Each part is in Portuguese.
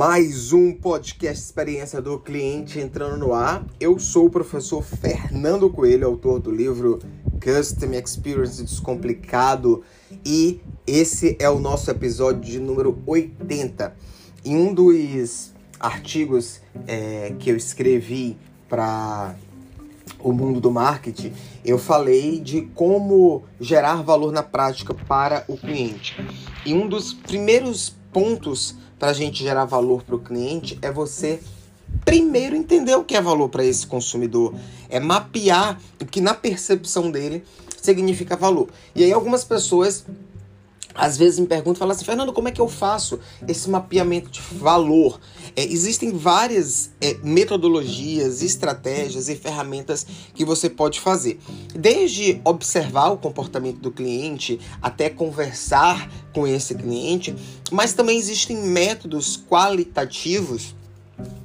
mais um podcast Experiência do Cliente entrando no ar. Eu sou o professor Fernando Coelho, autor do livro Custom Experience Descomplicado, e esse é o nosso episódio de número 80. Em um dos artigos é, que eu escrevi para o mundo do marketing, eu falei de como gerar valor na prática para o cliente. E um dos primeiros pontos para a gente gerar valor para o cliente é você primeiro entender o que é valor para esse consumidor, é mapear o que na percepção dele significa valor. E aí algumas pessoas às vezes me perguntam, falam assim, Fernando, como é que eu faço esse mapeamento de valor? É, existem várias é, metodologias, estratégias e ferramentas que você pode fazer. Desde observar o comportamento do cliente até conversar com esse cliente, mas também existem métodos qualitativos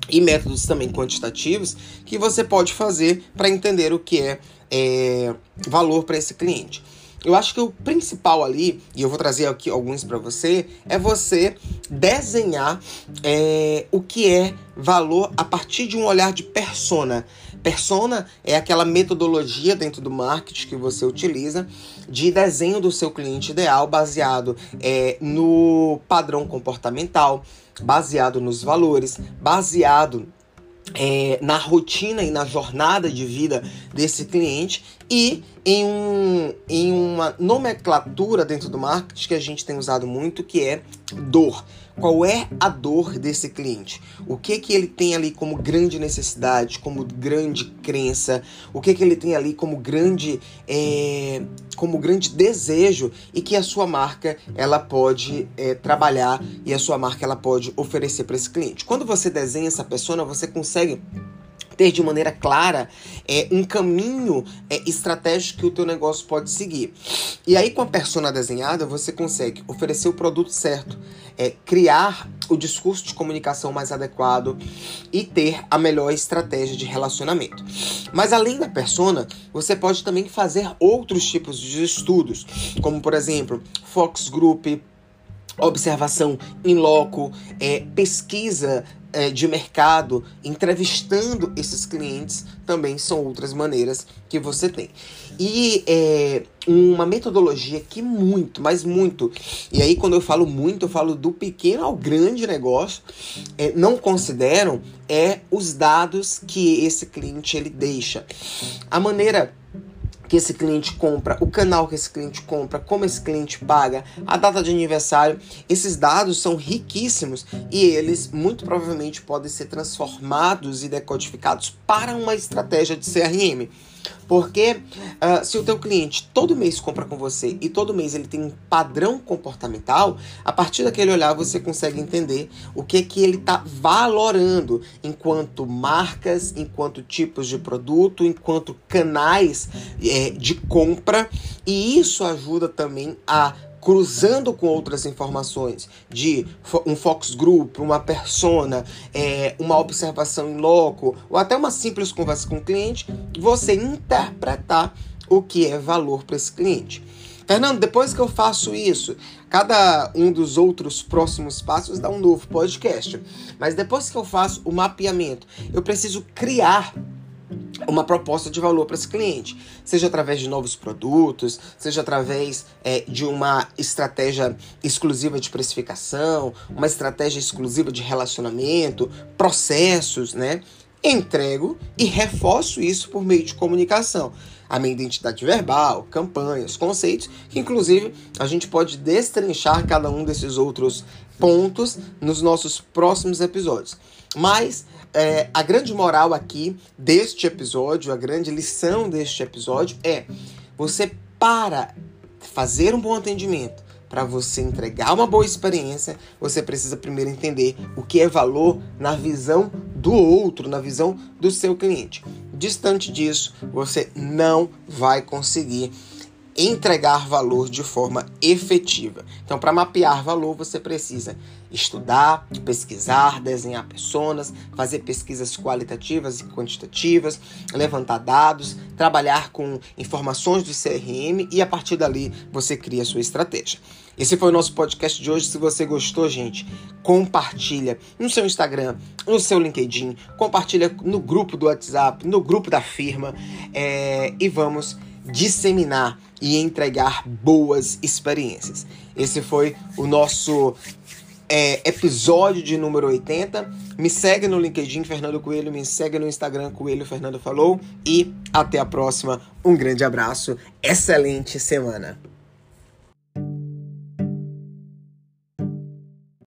e métodos também quantitativos que você pode fazer para entender o que é, é valor para esse cliente. Eu acho que o principal ali, e eu vou trazer aqui alguns para você, é você desenhar é, o que é valor a partir de um olhar de persona. Persona é aquela metodologia dentro do marketing que você utiliza de desenho do seu cliente ideal baseado é, no padrão comportamental, baseado nos valores, baseado é, na rotina e na jornada de vida desse cliente e em, um, em uma nomenclatura dentro do marketing que a gente tem usado muito, que é dor. Qual é a dor desse cliente? O que que ele tem ali como grande necessidade, como grande crença? O que que ele tem ali como grande, é, como grande desejo e que a sua marca ela pode é, trabalhar e a sua marca ela pode oferecer para esse cliente? Quando você desenha essa pessoa, você consegue ter de maneira clara é, um caminho é, estratégico que o teu negócio pode seguir. E aí com a persona desenhada você consegue oferecer o produto certo, é, criar o discurso de comunicação mais adequado e ter a melhor estratégia de relacionamento. Mas além da persona, você pode também fazer outros tipos de estudos, como por exemplo, Fox Group, observação em loco, é, pesquisa é, de mercado, entrevistando esses clientes, também são outras maneiras que você tem. E é, uma metodologia que muito, mas muito, e aí quando eu falo muito, eu falo do pequeno ao grande negócio, é, não consideram é os dados que esse cliente ele deixa. A maneira que esse cliente compra, o canal que esse cliente compra, como esse cliente paga, a data de aniversário. Esses dados são riquíssimos e eles muito provavelmente podem ser transformados e decodificados para uma estratégia de CRM. Porque uh, se o teu cliente todo mês compra com você e todo mês ele tem um padrão comportamental, a partir daquele olhar você consegue entender o que que ele está valorando enquanto marcas, enquanto tipos de produto, enquanto canais é, de compra. E isso ajuda também a cruzando com outras informações de um focus group, uma persona, é, uma observação em loco, ou até uma simples conversa com o cliente, você interpretar o que é valor para esse cliente. Fernando, depois que eu faço isso, cada um dos outros próximos passos dá um novo podcast. Mas depois que eu faço o mapeamento, eu preciso criar uma proposta de valor para esse cliente, seja através de novos produtos, seja através é, de uma estratégia exclusiva de precificação, uma estratégia exclusiva de relacionamento, processos, né? Entrego e reforço isso por meio de comunicação. A minha identidade verbal, campanhas, conceitos, que inclusive a gente pode destrinchar cada um desses outros pontos nos nossos próximos episódios. Mas é, a grande moral aqui deste episódio, a grande lição deste episódio é: você para fazer um bom atendimento, para você entregar uma boa experiência, você precisa primeiro entender o que é valor na visão do outro, na visão do seu cliente. Distante disso, você não vai conseguir entregar valor de forma efetiva. Então, para mapear valor, você precisa estudar, pesquisar, desenhar personas, fazer pesquisas qualitativas e quantitativas, levantar dados, trabalhar com informações do CRM e a partir dali você cria a sua estratégia. Esse foi o nosso podcast de hoje. Se você gostou, gente, compartilha no seu Instagram, no seu LinkedIn, compartilha no grupo do WhatsApp, no grupo da firma é, e vamos disseminar e entregar boas experiências. Esse foi o nosso é, episódio de número 80. Me segue no LinkedIn, Fernando Coelho, me segue no Instagram, Coelho Fernando Falou. E até a próxima. Um grande abraço, excelente semana.